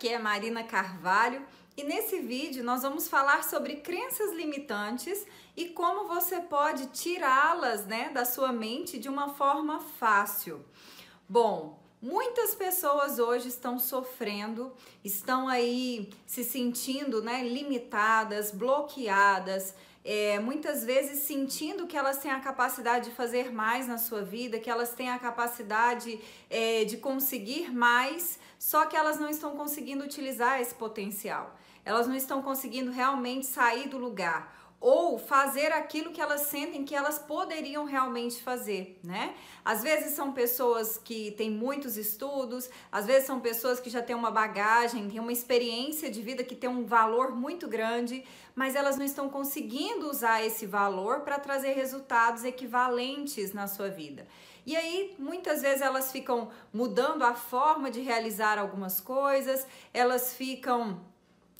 Aqui é Marina Carvalho e nesse vídeo nós vamos falar sobre crenças limitantes e como você pode tirá-las né, da sua mente de uma forma fácil. Bom, Muitas pessoas hoje estão sofrendo, estão aí se sentindo né, limitadas, bloqueadas, é, muitas vezes sentindo que elas têm a capacidade de fazer mais na sua vida, que elas têm a capacidade é, de conseguir mais, só que elas não estão conseguindo utilizar esse potencial. Elas não estão conseguindo realmente sair do lugar ou fazer aquilo que elas sentem que elas poderiam realmente fazer, né? Às vezes são pessoas que têm muitos estudos, às vezes são pessoas que já têm uma bagagem, têm uma experiência de vida que tem um valor muito grande, mas elas não estão conseguindo usar esse valor para trazer resultados equivalentes na sua vida. E aí, muitas vezes elas ficam mudando a forma de realizar algumas coisas, elas ficam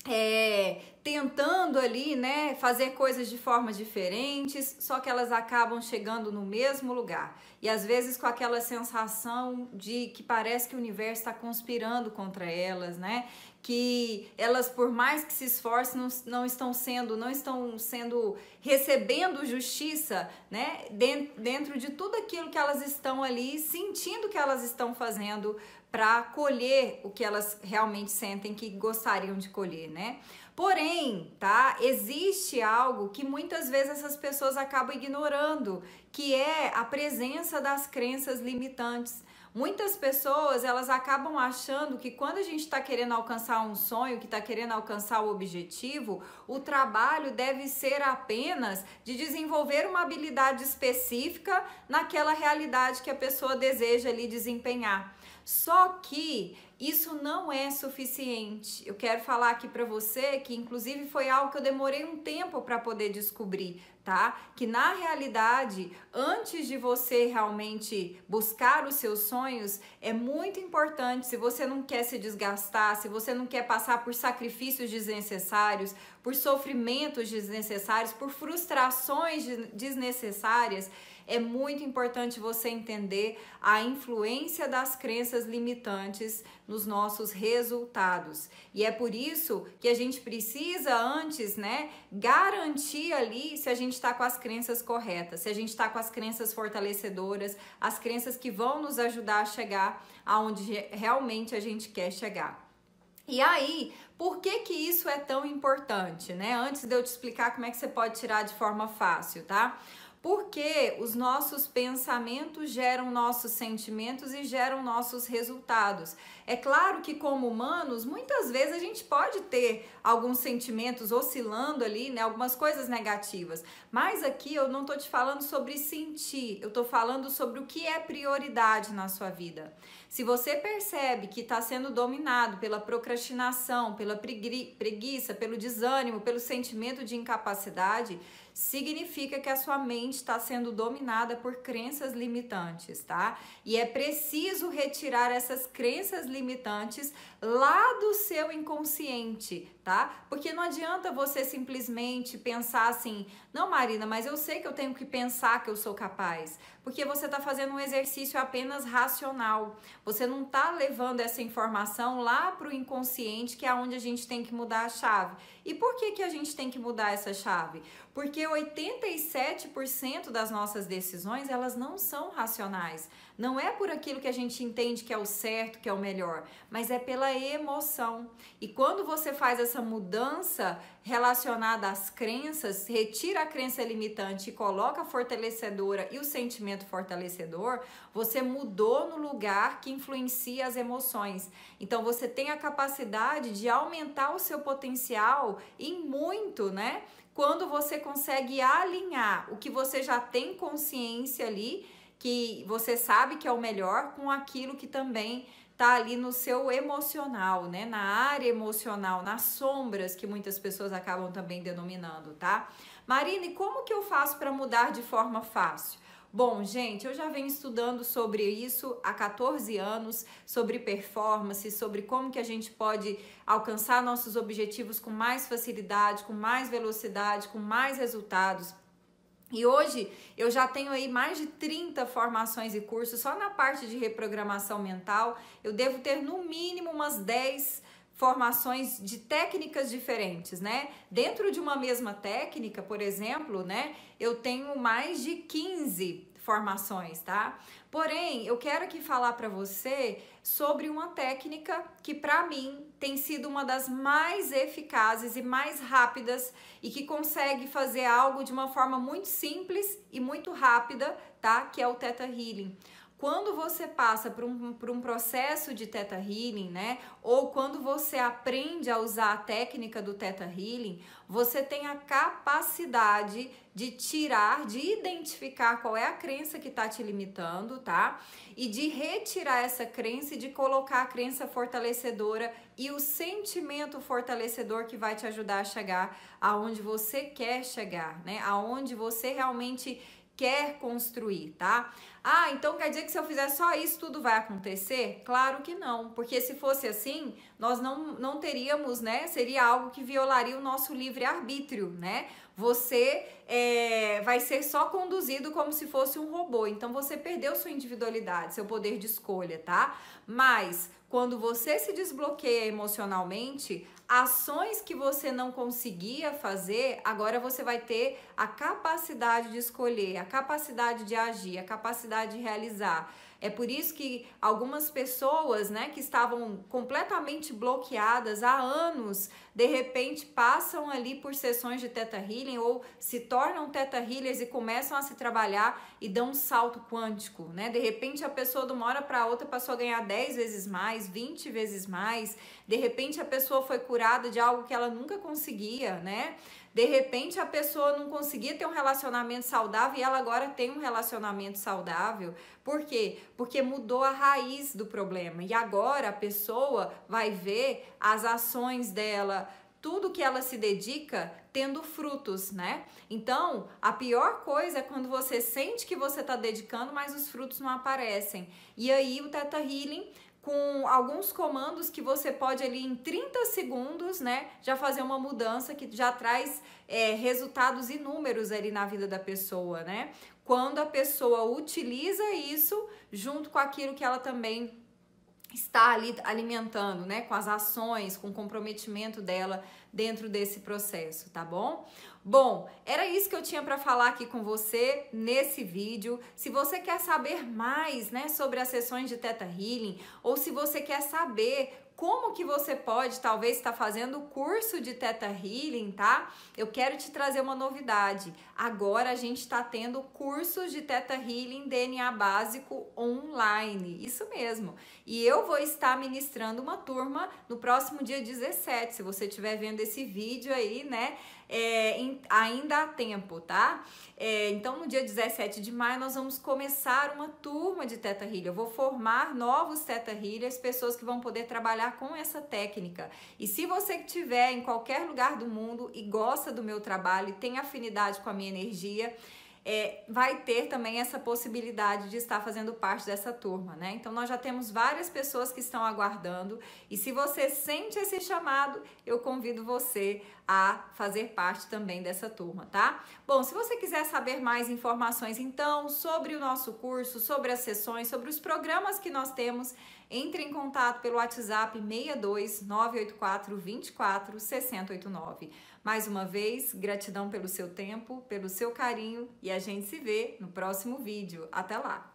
é, tentando ali, né, fazer coisas de formas diferentes, só que elas acabam chegando no mesmo lugar. E às vezes com aquela sensação de que parece que o universo está conspirando contra elas, né? Que elas, por mais que se esforcem, não, não estão sendo, não estão sendo recebendo justiça, né? Dentro de tudo aquilo que elas estão ali sentindo que elas estão fazendo para colher o que elas realmente sentem que gostariam de colher, né? Porém, tá? Existe algo que muitas vezes essas pessoas acabam ignorando, que é a presença das crenças limitantes. Muitas pessoas elas acabam achando que quando a gente está querendo alcançar um sonho, que está querendo alcançar o objetivo, o trabalho deve ser apenas de desenvolver uma habilidade específica naquela realidade que a pessoa deseja ali desempenhar. Só que isso não é suficiente. Eu quero falar aqui para você que, inclusive, foi algo que eu demorei um tempo para poder descobrir, tá? Que na realidade, antes de você realmente buscar os seus sonhos, é muito importante. Se você não quer se desgastar, se você não quer passar por sacrifícios desnecessários, por sofrimentos desnecessários, por frustrações desnecessárias, é muito importante você entender a influência das crenças limitantes nos nossos resultados. E é por isso que a gente precisa antes, né, garantir ali se a gente está com as crenças corretas, se a gente está com as crenças fortalecedoras, as crenças que vão nos ajudar a chegar aonde realmente a gente quer chegar. E aí, por que que isso é tão importante, né? Antes de eu te explicar como é que você pode tirar de forma fácil, tá? Porque os nossos pensamentos geram nossos sentimentos e geram nossos resultados. É claro que como humanos, muitas vezes a gente pode ter alguns sentimentos oscilando ali, né, algumas coisas negativas. Mas aqui eu não tô te falando sobre sentir, eu tô falando sobre o que é prioridade na sua vida. Se você percebe que está sendo dominado pela procrastinação, pela preguiça, pelo desânimo, pelo sentimento de incapacidade, significa que a sua mente está sendo dominada por crenças limitantes, tá? E é preciso retirar essas crenças limitantes lá do seu inconsciente, tá? Porque não adianta você simplesmente pensar assim, não, Marina, mas eu sei que eu tenho que pensar que eu sou capaz, porque você está fazendo um exercício apenas racional. Você não está levando essa informação lá para o inconsciente, que é onde a gente tem que mudar a chave. E por que, que a gente tem que mudar essa chave? Porque 87% das nossas decisões, elas não são racionais. Não é por aquilo que a gente entende que é o certo, que é o melhor, mas é pela emoção. E quando você faz essa mudança relacionada às crenças, retira a crença limitante e coloca a fortalecedora e o sentimento fortalecedor, você mudou no lugar que influencia as emoções. Então você tem a capacidade de aumentar o seu potencial em muito, né? Quando você consegue alinhar o que você já tem consciência ali que você sabe que é o melhor com aquilo que também tá ali no seu emocional, né? Na área emocional, nas sombras que muitas pessoas acabam também denominando, tá? Marina, como que eu faço para mudar de forma fácil? Bom, gente, eu já venho estudando sobre isso há 14 anos, sobre performance, sobre como que a gente pode alcançar nossos objetivos com mais facilidade, com mais velocidade, com mais resultados. E hoje eu já tenho aí mais de 30 formações e cursos só na parte de reprogramação mental. Eu devo ter no mínimo umas 10 formações de técnicas diferentes, né? Dentro de uma mesma técnica, por exemplo, né, eu tenho mais de 15 formações, tá? Porém, eu quero aqui falar para você sobre uma técnica que para mim tem sido uma das mais eficazes e mais rápidas e que consegue fazer algo de uma forma muito simples e muito rápida, tá? Que é o Theta Healing quando você passa por um, por um processo de Theta Healing, né? Ou quando você aprende a usar a técnica do Theta Healing, você tem a capacidade de tirar, de identificar qual é a crença que está te limitando, tá? E de retirar essa crença e de colocar a crença fortalecedora e o sentimento fortalecedor que vai te ajudar a chegar aonde você quer chegar, né? Aonde você realmente quer construir, tá? Ah, então quer dizer que se eu fizer só isso, tudo vai acontecer? Claro que não, porque se fosse assim, nós não, não teríamos, né? Seria algo que violaria o nosso livre-arbítrio, né? Você é, vai ser só conduzido como se fosse um robô, então você perdeu sua individualidade, seu poder de escolha, tá? Mas quando você se desbloqueia emocionalmente, ações que você não conseguia fazer, agora você vai ter a capacidade de escolher, a capacidade de agir, a capacidade de realizar. É por isso que algumas pessoas, né, que estavam completamente bloqueadas há anos, de repente passam ali por sessões de Teta Healing ou se tornam Teta Healers e começam a se trabalhar e dão um salto quântico, né? De repente a pessoa de uma hora para outra passou a ganhar 10 vezes mais, 20 vezes mais. De repente a pessoa foi curada de algo que ela nunca conseguia, né? De repente a pessoa não conseguia ter um relacionamento saudável e ela agora tem um relacionamento saudável. Por quê? Porque mudou a raiz do problema. E agora a pessoa vai ver as ações dela, tudo que ela se dedica tendo frutos, né? Então, a pior coisa é quando você sente que você está dedicando, mas os frutos não aparecem. E aí o Teta Healing com alguns comandos que você pode ali em 30 segundos, né, já fazer uma mudança que já traz é, resultados inúmeros ali na vida da pessoa, né? Quando a pessoa utiliza isso junto com aquilo que ela também está ali alimentando, né, com as ações, com o comprometimento dela dentro desse processo, tá bom? Bom, era isso que eu tinha para falar aqui com você nesse vídeo. Se você quer saber mais, né, sobre as sessões de Teta Healing ou se você quer saber como que você pode talvez estar tá fazendo o curso de Teta Healing, tá? Eu quero te trazer uma novidade. Agora a gente está tendo cursos de Teta Healing DNA básico online. Isso mesmo. E eu vou estar ministrando uma turma no próximo dia 17. Se você estiver vendo esse vídeo aí, né? É, em, ainda há tempo, tá? É, então, no dia 17 de maio, nós vamos começar uma turma de Teta Healer. Eu vou formar novos Teta Healers, pessoas que vão poder trabalhar com essa técnica. E se você estiver em qualquer lugar do mundo e gosta do meu trabalho e tem afinidade com a minha energia, é, vai ter também essa possibilidade de estar fazendo parte dessa turma, né? Então nós já temos várias pessoas que estão aguardando e se você sente esse chamado, eu convido você a fazer parte também dessa turma, tá? Bom, se você quiser saber mais informações então sobre o nosso curso, sobre as sessões, sobre os programas que nós temos, entre em contato pelo WhatsApp 62 984 24 6089. Mais uma vez, gratidão pelo seu tempo, pelo seu carinho e a gente se vê no próximo vídeo. Até lá!